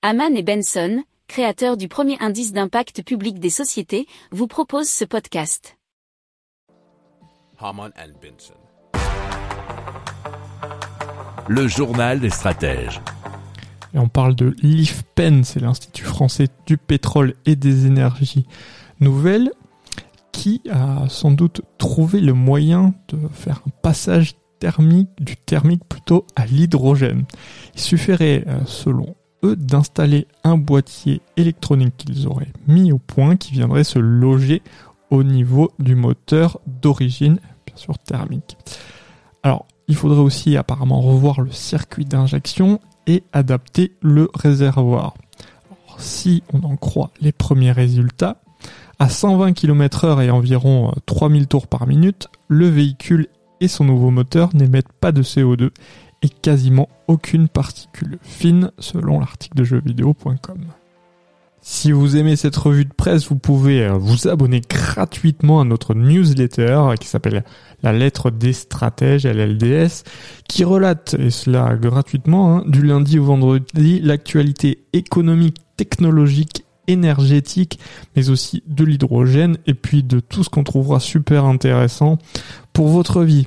Haman et Benson, créateurs du premier indice d'impact public des sociétés, vous proposent ce podcast. Haman and Benson. Le journal des stratèges. Et on parle de l'IFPEN, c'est l'Institut français du pétrole et des énergies nouvelles, qui a sans doute trouvé le moyen de faire un passage thermique, du thermique plutôt à l'hydrogène. Il suffirait, euh, selon eux, d'installer un boîtier électronique qu'ils auraient mis au point qui viendrait se loger au niveau du moteur d'origine, bien sûr thermique. Alors, il faudrait aussi apparemment revoir le circuit d'injection et adapter le réservoir. Alors, si on en croit les premiers résultats, à 120 km heure et environ 3000 tours par minute, le véhicule et son nouveau moteur n'émettent pas de CO2 et quasiment aucune particule fine selon l'article de jeuxvideo.com. Si vous aimez cette revue de presse, vous pouvez euh, vous abonner gratuitement à notre newsletter qui s'appelle La lettre des stratèges, LLDS, qui relate, et cela gratuitement, hein, du lundi au vendredi, l'actualité économique, technologique, énergétique, mais aussi de l'hydrogène, et puis de tout ce qu'on trouvera super intéressant pour votre vie.